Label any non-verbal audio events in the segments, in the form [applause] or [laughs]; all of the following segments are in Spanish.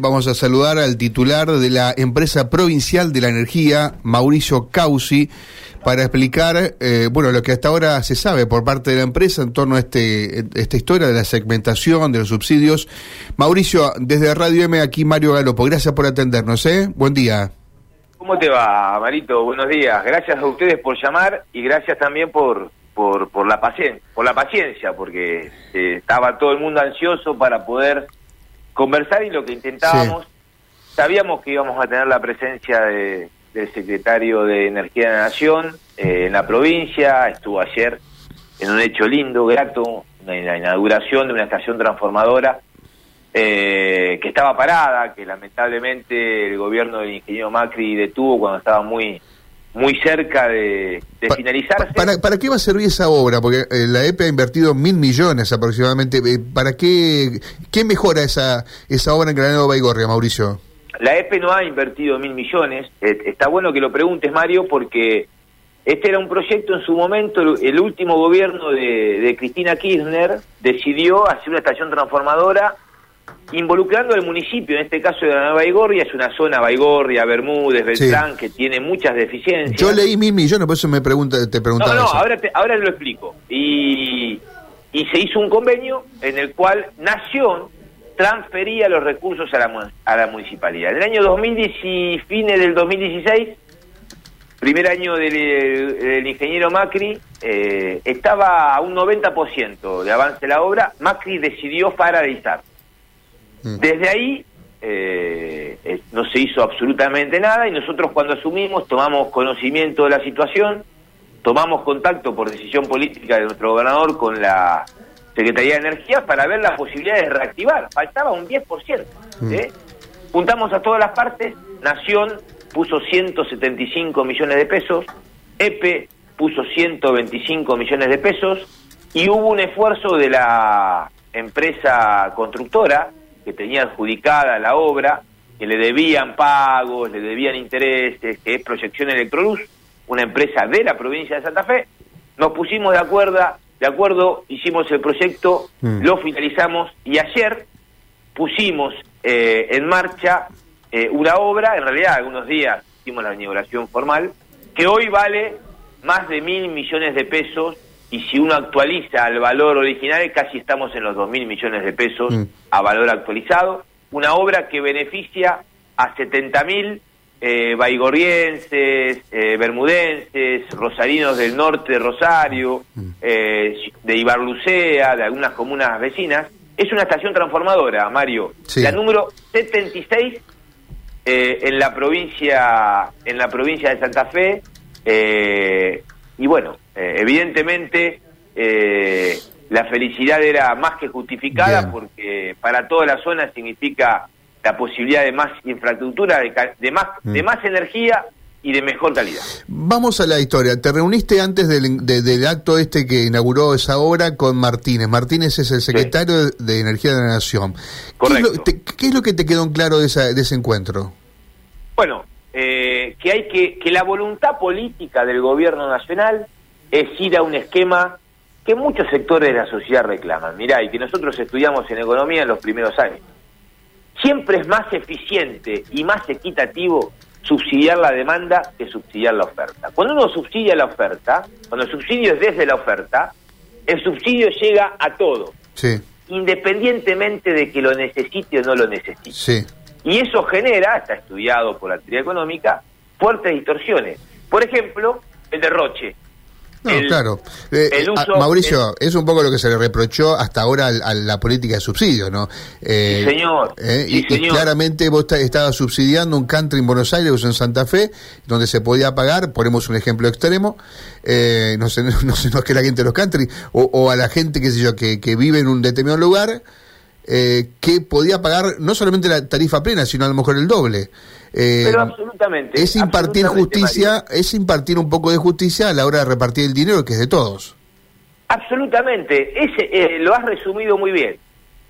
Vamos a saludar al titular de la empresa provincial de la energía, Mauricio Causi, para explicar, eh, bueno, lo que hasta ahora se sabe por parte de la empresa en torno a este, esta historia de la segmentación, de los subsidios. Mauricio, desde Radio M, aquí Mario Galopo, gracias por atendernos, ¿eh? Buen día. ¿Cómo te va, Marito? Buenos días. Gracias a ustedes por llamar y gracias también por, por, por la, paciencia, por la paciencia, porque eh, estaba todo el mundo ansioso para poder conversar y lo que intentábamos, sabíamos que íbamos a tener la presencia de, del secretario de Energía de la Nación eh, en la provincia, estuvo ayer en un hecho lindo, grato, en la inauguración de una estación transformadora eh, que estaba parada, que lamentablemente el gobierno del ingeniero Macri detuvo cuando estaba muy muy cerca de, de finalizarse. Para, ¿Para qué va a servir esa obra? Porque eh, la EPE ha invertido mil millones aproximadamente. Eh, ¿Para qué, qué mejora esa, esa obra en Granado Baigorria, Mauricio? La EPE no ha invertido mil millones. Eh, está bueno que lo preguntes, Mario, porque este era un proyecto en su momento, el último gobierno de, de Cristina Kirchner decidió hacer una estación transformadora involucrando al municipio, en este caso de la Nueva Baigorria, es una zona Baigorria, Bermúdez, Beltrán, que tiene muchas deficiencias. Yo leí mil millones, por eso me pregunta, te preguntaba No, no, ahora te, ahora lo explico. Y, y se hizo un convenio en el cual Nación transfería los recursos a la, a la municipalidad. En el año 2010 y fines del 2016, primer año del, del ingeniero Macri, eh, estaba a un 90% de avance de la obra, Macri decidió paralizar. Desde ahí eh, no se hizo absolutamente nada y nosotros cuando asumimos tomamos conocimiento de la situación, tomamos contacto por decisión política de nuestro gobernador con la Secretaría de Energía para ver las posibilidades de reactivar. Faltaba un 10%. ¿eh? Juntamos a todas las partes, Nación puso 175 millones de pesos, EPE puso 125 millones de pesos y hubo un esfuerzo de la empresa constructora que tenía adjudicada la obra, que le debían pagos, le debían intereses, que es Proyección Electroluz, una empresa de la provincia de Santa Fe. Nos pusimos de acuerdo, de acuerdo hicimos el proyecto, mm. lo finalizamos y ayer pusimos eh, en marcha eh, una obra, en realidad algunos días hicimos la inauguración formal, que hoy vale más de mil millones de pesos y si uno actualiza al valor original, casi estamos en los dos mil millones de pesos mm. a valor actualizado. Una obra que beneficia a 70 mil eh, baigorrienses, eh, bermudenses, rosarinos del norte de Rosario, mm. eh, de Ibarlucea, de algunas comunas vecinas. Es una estación transformadora, Mario. La número 76 eh, en la provincia en la provincia de Santa Fe. Eh, y bueno, eh, evidentemente eh, la felicidad era más que justificada porque para toda la zona significa la posibilidad de más infraestructura, de, más, mm. de más energía y de mejor calidad. Vamos a la historia. Te reuniste antes del, del, acto este que inauguró esa obra con Martínez. Martínez es el secretario de Energía de la Nación. Correcto. ¿Qué es, lo, ¿Qué es lo, que te quedó en claro de, esa, de ese encuentro? Bueno, eh, que hay que, que la voluntad política del gobierno nacional es ir a un esquema que muchos sectores de la sociedad reclaman. Mirá, y que nosotros estudiamos en economía en los primeros años. Siempre es más eficiente y más equitativo subsidiar la demanda que subsidiar la oferta. Cuando uno subsidia la oferta, cuando el subsidio es desde la oferta, el subsidio llega a todo, sí. independientemente de que lo necesite o no lo necesite. Sí. Y eso genera, está estudiado por la teoría económica, fuertes distorsiones. Por ejemplo, el derroche. No, claro. Eh, el uso, Mauricio, es un poco lo que se le reprochó hasta ahora a, la política de subsidio, ¿no? Eh, sí, señor. Eh, sí, y, señor. claramente vos estabas subsidiando un country en Buenos Aires o en Santa Fe, donde se podía pagar, ponemos un ejemplo extremo, eh, no, sé, [laughs] no sé, no es que la gente de los country, o, o, a la gente, qué sé yo, que, que vive en un determinado lugar, eh, que podía pagar no solamente la tarifa plena, sino a lo mejor el doble. Eh, Pero absolutamente. Es impartir absolutamente, justicia, Mario. es impartir un poco de justicia a la hora de repartir el dinero que es de todos. Absolutamente, ese eh, lo has resumido muy bien.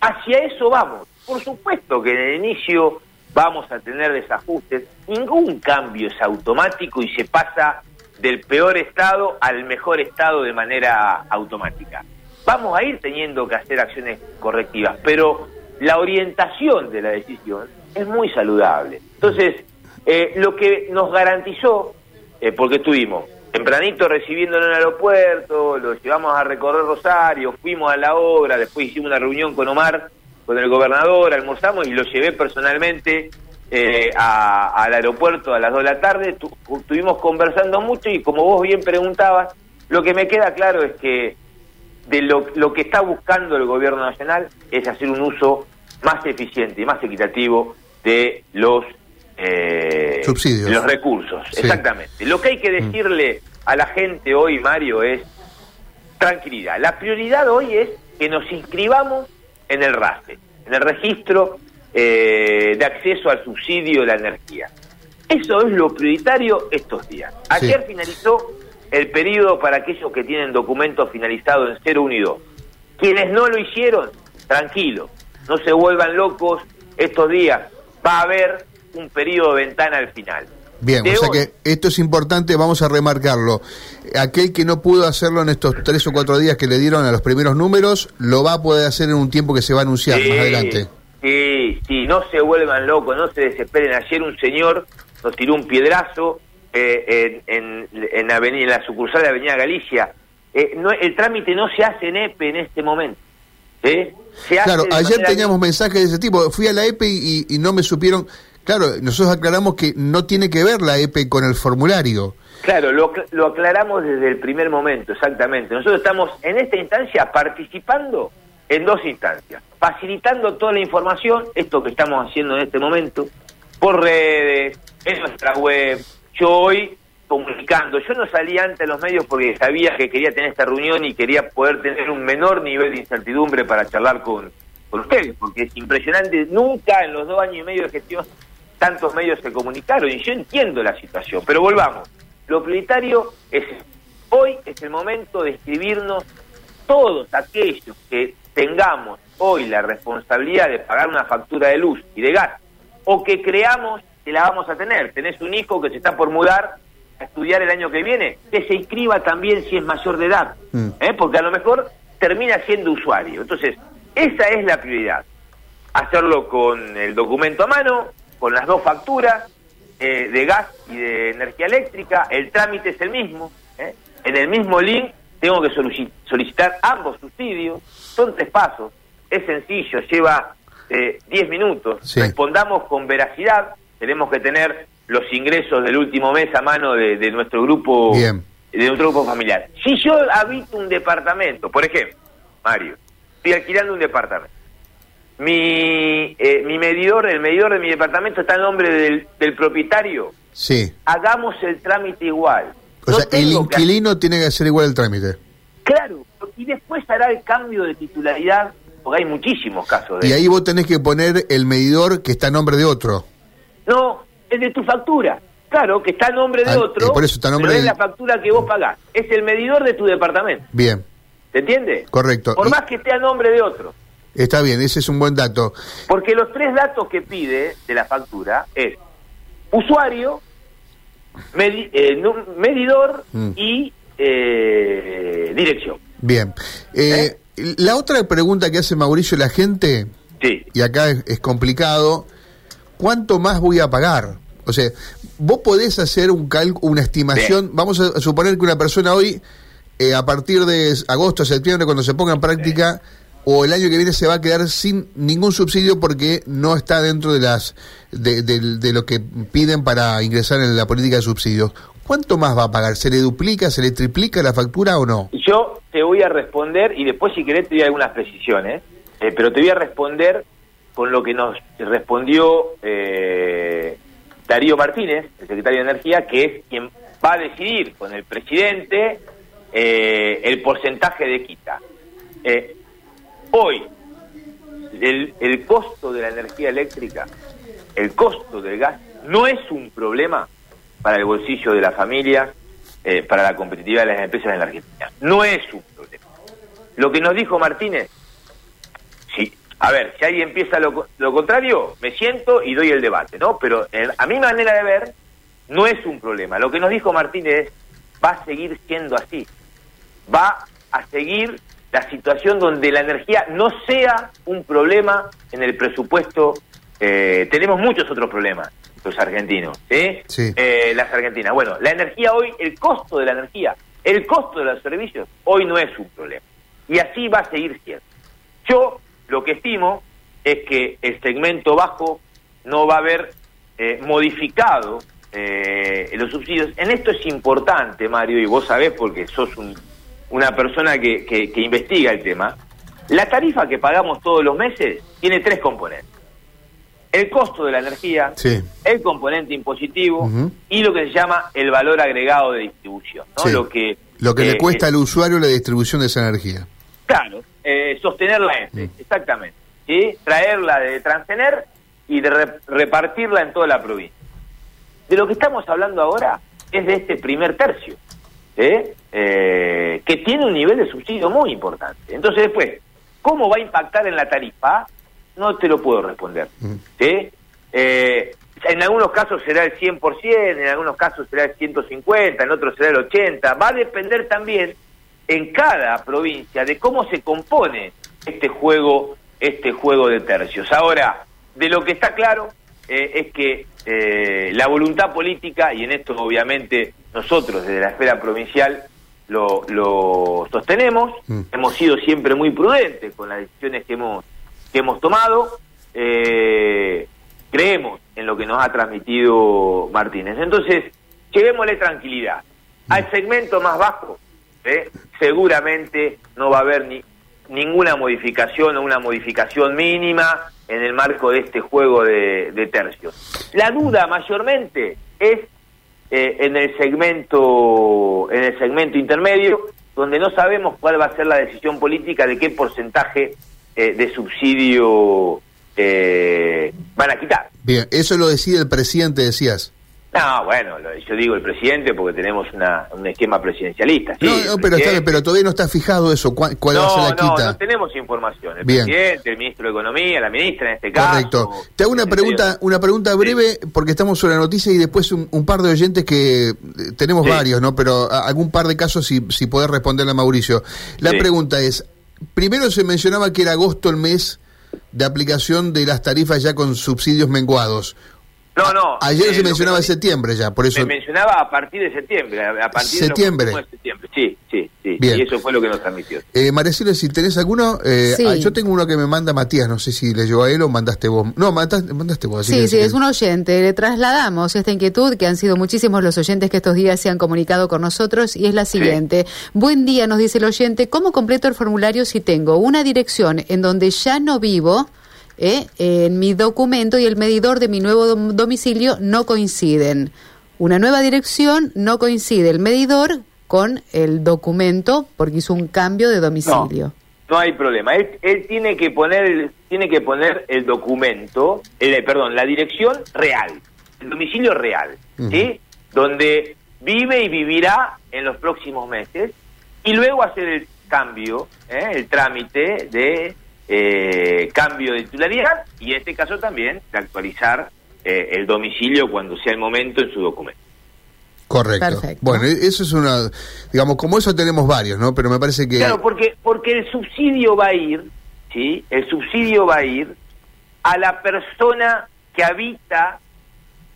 Hacia eso vamos. Por supuesto que en el inicio vamos a tener desajustes. Ningún cambio es automático y se pasa del peor estado al mejor estado de manera automática vamos a ir teniendo que hacer acciones correctivas, pero la orientación de la decisión es muy saludable. Entonces, eh, lo que nos garantizó, eh, porque estuvimos tempranito recibiéndolo en el aeropuerto, lo llevamos a recorrer Rosario, fuimos a la obra, después hicimos una reunión con Omar, con el gobernador, almorzamos y lo llevé personalmente eh, al aeropuerto a las 2 de la tarde, estuvimos conversando mucho y como vos bien preguntabas, lo que me queda claro es que de lo, lo que está buscando el gobierno nacional es hacer un uso más eficiente y más equitativo de los eh, subsidios, los recursos. Exactamente. Lo que hay que mm. decirle a la gente hoy, Mario, es tranquilidad. La prioridad hoy es que nos inscribamos en el RASE, en el registro eh, de acceso al subsidio de la energía. Eso es lo prioritario estos días. Ayer finalizó el periodo para aquellos que tienen documentos finalizados en 0, 1 y 2. Quienes no lo hicieron, tranquilo, no se vuelvan locos estos días. Va a haber un periodo de ventana al final. Bien, o sea que esto es importante, vamos a remarcarlo. Aquel que no pudo hacerlo en estos tres o cuatro días que le dieron a los primeros números, lo va a poder hacer en un tiempo que se va a anunciar más adelante. Sí, sí, no se vuelvan locos, no se desesperen. Ayer un señor nos tiró un piedrazo eh, en, en, avenida, en la sucursal de Avenida Galicia. Eh, no, el trámite no se hace en EPE en este momento. ¿eh? claro, ayer teníamos mensajes de ese tipo. Fui a la EPE y, no me supieron. Claro, nosotros aclaramos que no tiene que ver la EPE con el formulario. Claro, lo, lo aclaramos desde el primer momento, exactamente. Nosotros estamos en esta instancia participando en dos instancias. Facilitando toda la información, esto que estamos haciendo en este momento, por redes, en nuestra web, yo hoy comunicando, yo no salí ante los medios porque sabía que quería tener esta reunión y quería poder tener un menor nivel de incertidumbre para charlar con, con ustedes, porque es impresionante, nunca en los dos años y medio de gestión tantos medios se comunicaron y yo entiendo la situación, pero volvamos, lo prioritario es, hoy es el momento de escribirnos todos aquellos que tengamos hoy la responsabilidad de pagar una factura de luz y de gas, o que creamos la vamos a tener. Tenés un hijo que se está por mudar a estudiar el año que viene, que se inscriba también si es mayor de edad, mm. ¿eh? porque a lo mejor termina siendo usuario. Entonces, esa es la prioridad. Hacerlo con el documento a mano, con las dos facturas eh, de gas y de energía eléctrica, el trámite es el mismo. ¿eh? En el mismo link tengo que solicitar ambos subsidios, son tres pasos, es sencillo, lleva 10 minutos, respondamos con veracidad, tenemos que tener los ingresos del último mes a mano de, nuestro grupo de nuestro grupo familiar. Si yo habito un departamento, por ejemplo, Mario, estoy alquilando un departamento. Mi, eh, mi medidor, el medidor de mi departamento está en nombre del, propietario. Sí. Hagamos el trámite igual. O sea, el inquilino tiene que hacer igual el trámite. Claro, y después hará el cambio de titularidad, porque hay muchísimos casos de Y ahí vos tenés que poner el medidor que está en nombre de otro. No, es de tu factura. Claro, que está a nombre de ah, otro, por eso está nombre es la factura que vos pagás. Es el medidor de tu departamento. Bien. ¿Se entiende? Correcto. Por más que esté a nombre de otro. Está bien, ese es un buen dato. Porque los tres datos que pide de la factura es usuario, eh, medidor mm. y eh, dirección. Bien. Eh, la otra pregunta que hace Mauricio la gente, sí. y acá es complicado, ¿cuánto más voy a pagar? O sea, vos podés hacer un cálculo, una estimación, vamos a suponer que una persona hoy, eh, a partir de agosto, septiembre, cuando se ponga en práctica, o el año que viene se va a quedar sin ningún subsidio porque no está dentro de las de, lo que piden para ingresar en la política de subsidios. ¿Cuánto más va a pagar? ¿Se le duplica, se le triplica la factura o no? Yo te voy a responder y después si querés te doy algunas precisiones, eh, pero te voy a responder con lo que nos respondió eh, Darío Martínez, el secretario de Energía, que es quien va a decidir con el presidente eh, el porcentaje de quita. Eh, hoy, el, costo de la energía eléctrica, el costo del gas, no es un problema para el bolsillo de la familia, para la competitividad de las empresas en la Argentina. No es un problema. Lo que nos dijo Martínez a ver, si alguien empieza lo, lo contrario, me siento y doy el debate, ¿no? Pero eh, a mi manera de ver, no es un problema. Lo que nos dijo Martínez va a seguir siendo así. Va a seguir la situación donde la energía no sea un problema en el presupuesto eh, tenemos muchos otros problemas, los argentinos, ¿eh? Sí. Eh, las argentinas. Bueno, la energía hoy, el costo de la energía, el costo de los servicios, hoy no es un problema. Y así va a seguir siendo. Yo lo que estimo es que el segmento bajo no va a haber eh, modificado eh, los subsidios. En esto es importante, Mario, y vos sabés porque sos un- una persona que, que- que investiga el tema. La tarifa que pagamos todos los meses tiene tres componentes. El costo de la energía, Sí. el componente impositivo y lo que se llama el valor agregado de distribución, ¿no? Sí. Lo que, Lo que eh, le cuesta al usuario la distribución de esa energía. Claro, eh, sostener la F, Mm. exactamente. ¿sí? Traerla de Transener y de re- repartirla en toda la provincia. De lo que estamos hablando ahora es de este primer tercio, ¿sí? Eh, que tiene un nivel de subsidio muy importante. Entonces después, ¿cómo va a impactar en la tarifa? No te lo puedo responder. ¿sí? Eh, en algunos casos será el 100%, en algunos casos será el 150, en otros será el 80. Va a depender también en cada provincia de cómo se compone este juego, este juego de tercios. Ahora, de lo que está claro eh, es que eh, la voluntad política, y en esto obviamente nosotros desde la esfera provincial lo, lo sostenemos, Mm. hemos sido siempre muy prudentes con las decisiones que hemos, que hemos tomado, eh, creemos en lo que nos ha transmitido Martínez. Entonces, llevémosle tranquilidad. Al segmento más bajo, ¿eh? seguramente no va a haber ni, ninguna modificación o una modificación mínima en el marco de este juego de, de tercios. La duda mayormente es eh, en el segmento en el segmento intermedio donde no sabemos cuál va a ser la decisión política de qué porcentaje eh, de subsidio eh, van a quitar. Bien, eso lo decide el presidente, decías. No, bueno, lo- yo digo el presidente porque tenemos una, un esquema presidencialista. sí, no, no, pero, está pero todavía no está fijado eso, cuál, cuál va a ser no, la no, quita. no tenemos información. El Bien. presidente, el ministro de Economía, la ministra en este caso. Correcto. Te hago una pregunta, una pregunta breve, porque estamos sobre la noticia y después un, un par de oyentes que eh, tenemos Sí. varios, ¿no? Pero algún par de casos si, si podés responderle a Mauricio. La Sí. pregunta es, primero se mencionaba que era agosto el mes de aplicación de las tarifas ya con subsidios menguados. No, no. Ayer eh, se que mencionaba septiembre ya, por eso... Me mencionaba a partir de septiembre, a partir Septiembre. de, de septiembre. Sí, sí, sí. Bien. Y eso fue lo que nos transmitió. Eh, Maricela, si tenés alguno, eh, Sí. ah, yo tengo uno que me manda Matías, no sé si le llegó a él o mandaste vos. No, mandaste, mandaste vos. así Sí, que- sí, es un oyente. Le trasladamos esta inquietud, que han sido muchísimos los oyentes que estos días se han comunicado con nosotros, y es la siguiente. Buen día, nos dice el oyente, ¿cómo completo el formulario si tengo una dirección en donde ya no vivo? Eh, en mi documento y el medidor de mi nuevo dom- domicilio no coinciden. Una nueva dirección no coincide el medidor con el documento porque hizo un cambio de domicilio. No hay problema. Él, él tiene que poner el, tiene que poner el documento, el, perdón, la dirección real, el domicilio real, ¿sí? Donde vive y vivirá en los próximos meses y luego hacer el cambio, ¿eh? el trámite de eh, cambio de titularidad y en este caso también de actualizar eh, el domicilio cuando sea el momento en su documento. Correcto. Perfecto. Bueno, e- eso es una, digamos, como eso tenemos varios, ¿no? Pero me parece que... Claro, porque porque el subsidio va a ir, ¿sí? El subsidio va a ir a la persona que habita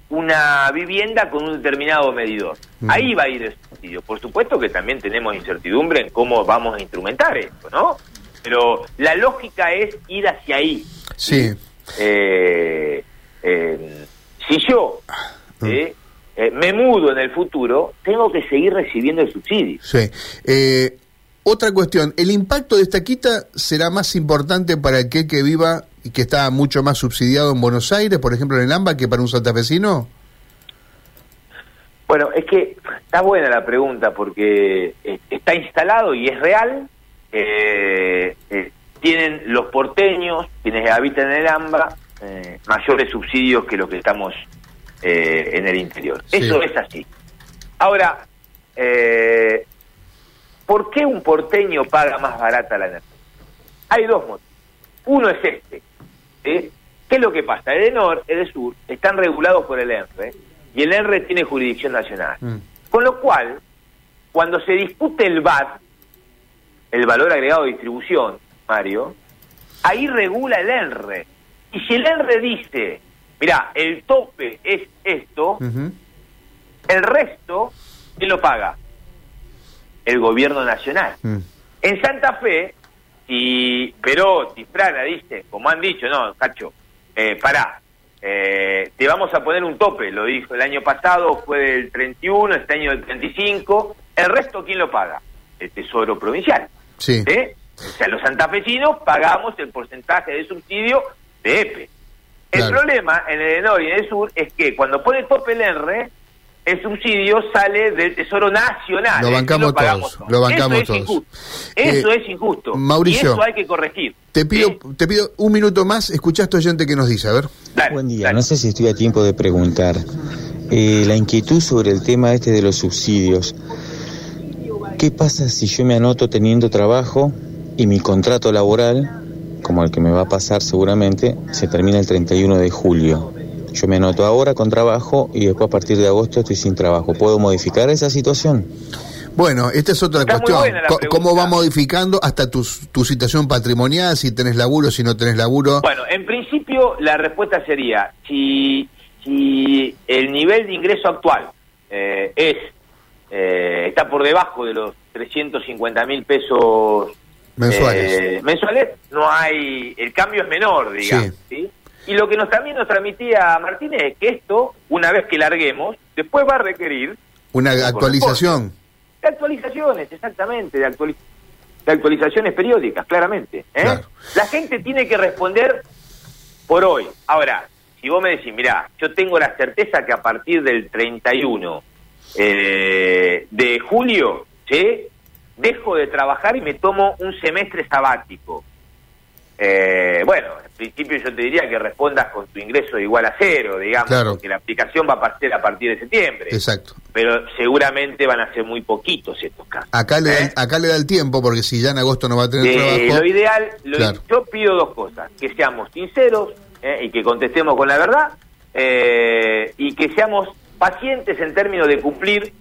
una vivienda con un determinado medidor. Mm. Ahí va a ir el subsidio. Por supuesto que también tenemos incertidumbre en cómo vamos a instrumentar esto, ¿no? Pero la lógica es ir hacia ahí. Sí. Eh, eh, si yo Mm. eh, eh, me mudo en el futuro, tengo que seguir recibiendo el subsidio. Sí. Eh, otra cuestión, ¿el impacto de esta quita será más importante para aquel que viva y que está mucho más subsidiado en Buenos Aires, por ejemplo en el AMBA, que para un santafesino? Bueno, es que está buena la pregunta porque está instalado y es real. Eh, eh, tienen los porteños, quienes habitan en el AMBA, eh, mayores subsidios que los que estamos eh, en el interior. Sí. Eso es así. Ahora, eh, ¿por qué un porteño paga más barata la energía? Hay dos motivos. Uno es este. ¿sí? ¿Qué es lo que pasa? El ENOR, el Sur, están regulados por el ENRE y el ENRE tiene jurisdicción nacional. Mm. Con lo cual, cuando se discute el VAT, el valor agregado de distribución, Mario, ahí regula el ENRE. Y si el ENRE dice, mira, el tope es esto, el resto, ¿quién lo paga? El gobierno nacional. Mm. En Santa Fe, si Perotti, Frana dice, como han dicho, no, Cacho, eh, pará, eh, te vamos a poner un tope, lo dijo el año pasado, fue del 31, este año del 35, el resto ¿quién lo paga? El Tesoro Provincial. Sí. ¿Eh? O sea, los santafesinos pagamos el porcentaje de subsidio de EPE. El problema en el norte y en el sur es que cuando pone tope el R, el subsidio sale del Tesoro Nacional. Lo bancamos todos, lo bancamos eso todos. Es eso es injusto. Mauricio, y eso hay que corregir. Te pido, te pido un minuto más, escucha a este oyente que nos dice, a ver. Buen día, no sé si estoy a tiempo de preguntar. Eh, la inquietud sobre el tema este de los subsidios. ¿Qué pasa si yo me anoto teniendo trabajo y mi contrato laboral como el que me va a pasar seguramente, se termina el 31 de julio. Yo me anoto ahora con trabajo y después a partir de agosto estoy sin trabajo. ¿Puedo modificar esa situación? Bueno, esta es otra cuestión. ¿Cómo va modificando hasta tu, tu situación patrimonial, si tenés laburo, si no tenés laburo? Bueno, en principio la respuesta sería, si, si el nivel de ingreso actual eh, es eh, está por debajo de los 350 mil pesos Mensuales. Eh, mensuales no hay, el cambio es menor, digamos. Sí. Y lo que nos también nos transmitía Martínez es que esto, una vez que larguemos, después va a requerir... Una actualización. De actualizaciones, exactamente, de, de actualizaciones periódicas, claramente. ¿eh? La gente tiene que responder por hoy. Ahora, si vos me decís, mirá, yo tengo la certeza que a partir del 31 eh, de julio, ¿sí? dejo de trabajar y me tomo un semestre sabático. Eh, bueno, en principio yo te diría que respondas con tu ingreso igual a cero, digamos, porque la aplicación va a partir a partir de septiembre. Exacto. Pero seguramente van a ser muy poquitos estos casos. Acá le, da, ¿eh? acá le da el tiempo, porque si ya en agosto no va a tener trabajo... Lo ideal, yo pido dos cosas, que seamos sinceros ¿eh? y que contestemos con la verdad, y que seamos pacientes en términos de cumplir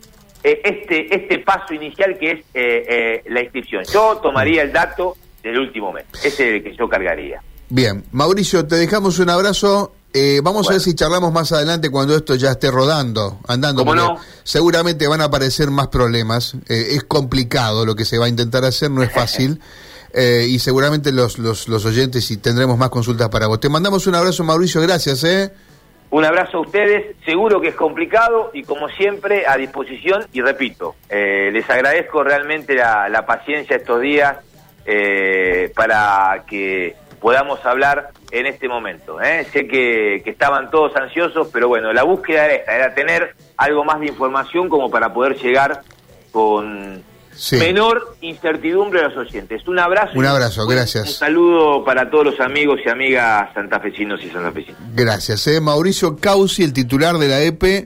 eh, este, este paso inicial que es eh, eh, la inscripción. Yo tomaría el dato del último mes, ese es el que yo cargaría. Bien, Mauricio, te dejamos un abrazo. vamos a ver si charlamos más adelante cuando esto ya esté rodando, andando. No? Seguramente van a aparecer más problemas. es complicado lo que se va a intentar hacer, no es fácil. [laughs] y seguramente los, los, los oyentes y tendremos más consultas para vos. Te mandamos un abrazo, Mauricio. Gracias. ¿eh? Un abrazo a ustedes, seguro que es complicado y como siempre a disposición y repito, eh, les agradezco realmente la, paciencia estos días eh, para que podamos hablar en este momento. ¿eh? Sé que, estaban todos ansiosos, pero bueno, la búsqueda era esta, era tener algo más de información como para poder llegar con menor incertidumbre a los oyentes. Un abrazo. Un abrazo, gracias. Un saludo para todos los amigos y amigas santafesinos y santafesinos. Gracias. Eh. Mauricio Causi, el titular de la EPE.